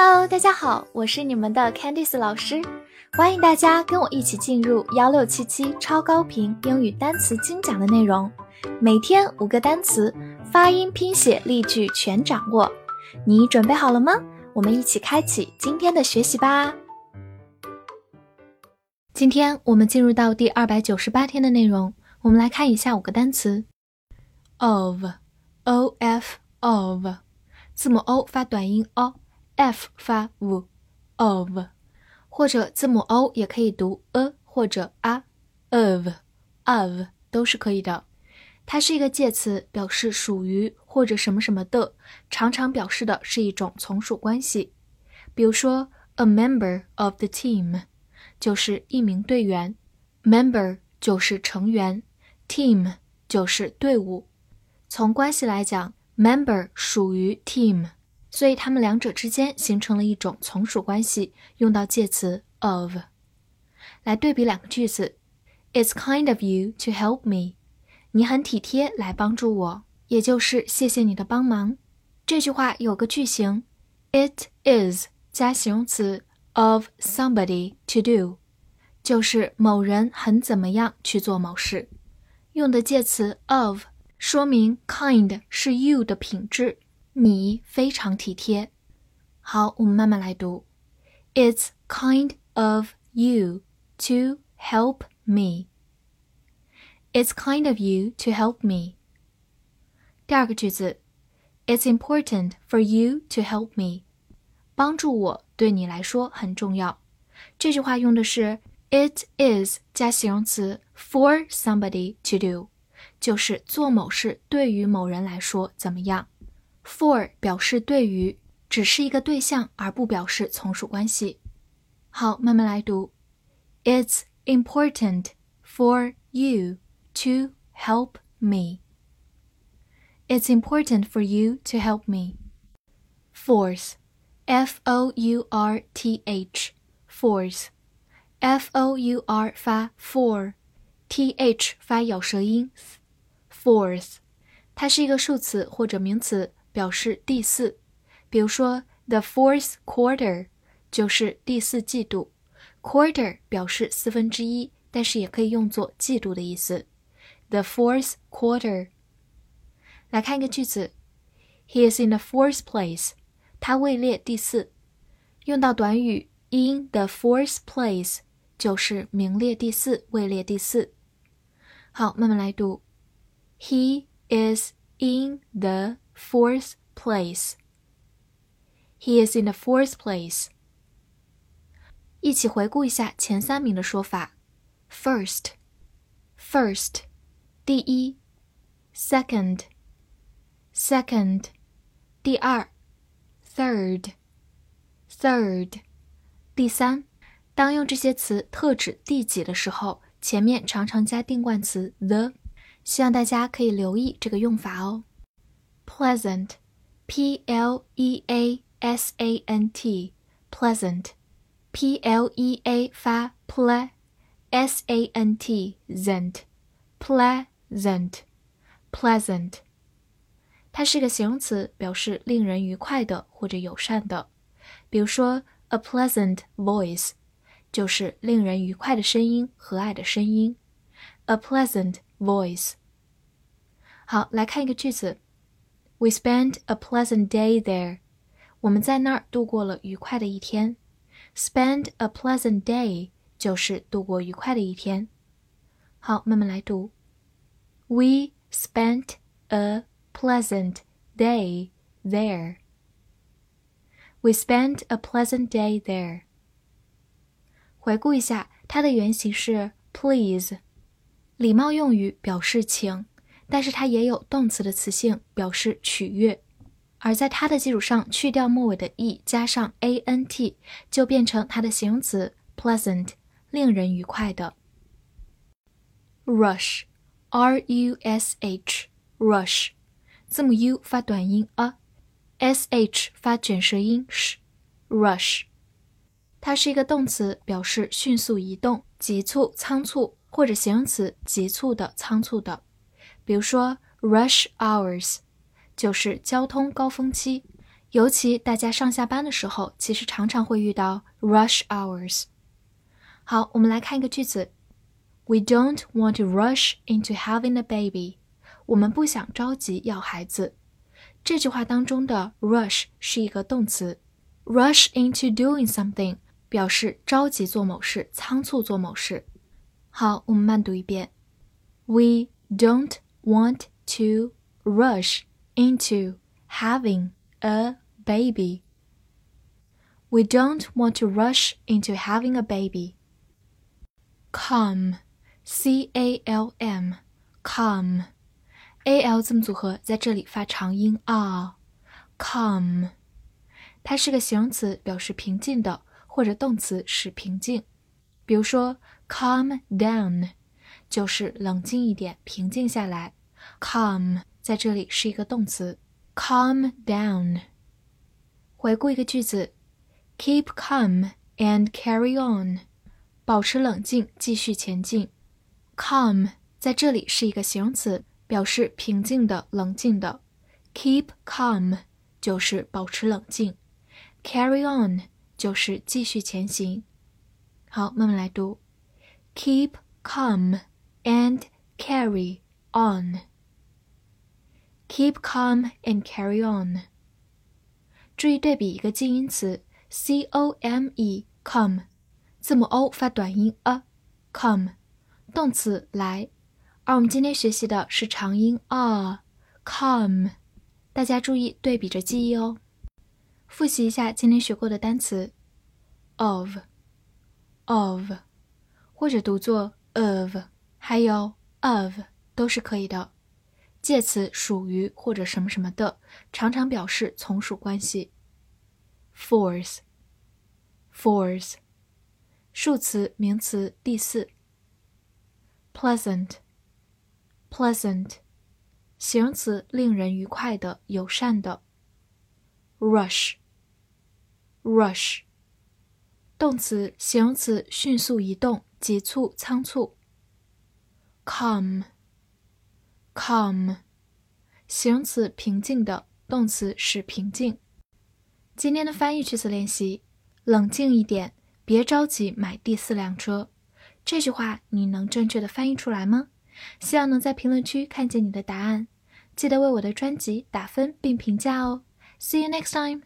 Hello，大家好，我是你们的 Candice 老师，欢迎大家跟我一起进入幺六七七超高频英语单词精讲的内容，每天五个单词，发音、拼写、例句全掌握，你准备好了吗？我们一起开启今天的学习吧。今天我们进入到第二百九十八天的内容，我们来看一下五个单词。：of，o f of，字母 o 发短音 o f 发 v，of，或者字母 o 也可以读 a 或者 a，of，of 都是可以的。它是一个介词，表示属于或者什么什么的，常常表示的是一种从属关系。比如说，a member of the team。就是一名队员，member 就是成员，team 就是队伍。从关系来讲，member 属于 team，所以他们两者之间形成了一种从属关系，用到介词 of。来对比两个句子，It's kind of you to help me。你很体贴，来帮助我，也就是谢谢你的帮忙。这句话有个句型，It is 加形容词。of somebody to do，就是某人很怎么样去做某事。用的介词 of 说明 kind 是 you 的品质，你非常体贴。好，我们慢慢来读。It's kind of you to help me. It's kind of you to help me. 第二个句子，It's important for you to help me. 帮助我对你来说很重要。这句话用的是 it is 加形容词 for somebody to do，就是做某事对于某人来说怎么样。 for 表示对于，只是一个对象而不表示从属关系。好，慢慢来读。It's important for you to help me. It's important for you to help me. Force. f o u r t h，force，f o u r 发 for，t h 发咬舌音，force，它是一个数词或者名词， 表示第四。比如说，the fourth quarter 就是第四季度，quarter 表示四分之一，但是也可以用作季度的意思。the fourth quarter。来看一个句子，He is in the fourth place。它位列第四，用到短语 in the fourth place 就是名列第四，位列第四。好，慢慢来读。He is in the fourth place. He is in the fourth place. 一起回顾一下前三名的说法：first, first，第一；second, second，第二。Third, third，第三。当用这些词特指第几的时候，前面常常加定冠词 the，希望大家可以留意这个用法哦。 Pleasant, p l e a s a n t, pleasant, p l e a 发 ple，s a n t, zent, pleasant, pleasant。它是个形容词，表示令人愉快的或者友善的。比如说，a pleasant voice 就是令人愉快的声音、和蔼的声音。a pleasant voice。好，来看一个句子 ：We spent a pleasant day there。我们在那儿度过了愉快的一天。Spend a pleasant day 就是度过愉快的一天。好，慢慢来读。We spent a pleasant day there. We spent a pleasant day there. 回顾一下，它的原型是 please，礼貌用语表示请，但是它也有动词的词性，表示取悦。而在它的基础上去掉末尾的 e，加上 a n t，就变成它的形容词 pleasant，令人愉快的。rush，r u s h，rush。字母 u 发短音 a，sh 发卷舌音 sh，rush，它是一个动词，表示迅速移动、急促、仓促，或者形容词急促的、仓促的。比如说 rush hours 就是交通高峰期， 尤其大家上下班的时候，其实常常会遇到 rush hours。好，我们来看一个句子：We don't want to rush into having a baby。我们不想着急要孩子。这句话当中的 rush 是一个动词，rush into doing something 表示着急做某事、仓促做某事。好，我们慢读一遍：We don't want to rush into having a baby. We don't want to rush into having a baby. Come, C A L M, come. a l 字母组合在这里发长音啊，calm，它是个形容词，表示平静的，或者动词使平静。比如说，calm down，就是冷静一点，平静下来。 Calm 在这里是一个动词，calm down。回顾一个句子，keep calm and carry on，保持冷静，继续前进。calm 在这里是一个形容词。表示平静的、冷静的，keep calm 就是保持冷静，carry on 就是继续前行。好，慢慢来读，keep calm and carry on。Keep calm and carry on。注意对比一个近义词，c o m e，come，字母 o 发短音 a，come，动词来。而我们今天学习的是长音 a，come，大家注意对比着记忆哦。复习一下今天学过的单词，of，of，或者读作 of，还有 of 都是可以的。介词属于或者什么什么的，常常表示从属关系。force，force，数词名词第四。pleasant。pleasant，形容词，令人愉快的、友善的。rush，rush，动词，形容词，迅速移动、急促、仓促。Come calm，形容词，平静的，动词，使平静。今天的翻译句子练习：冷静一点，别着急买第四辆车。这句话你能正确的翻译出来吗？希望能在评论区看见你的答案，记得为我的专辑打分并评价哦。See you next time.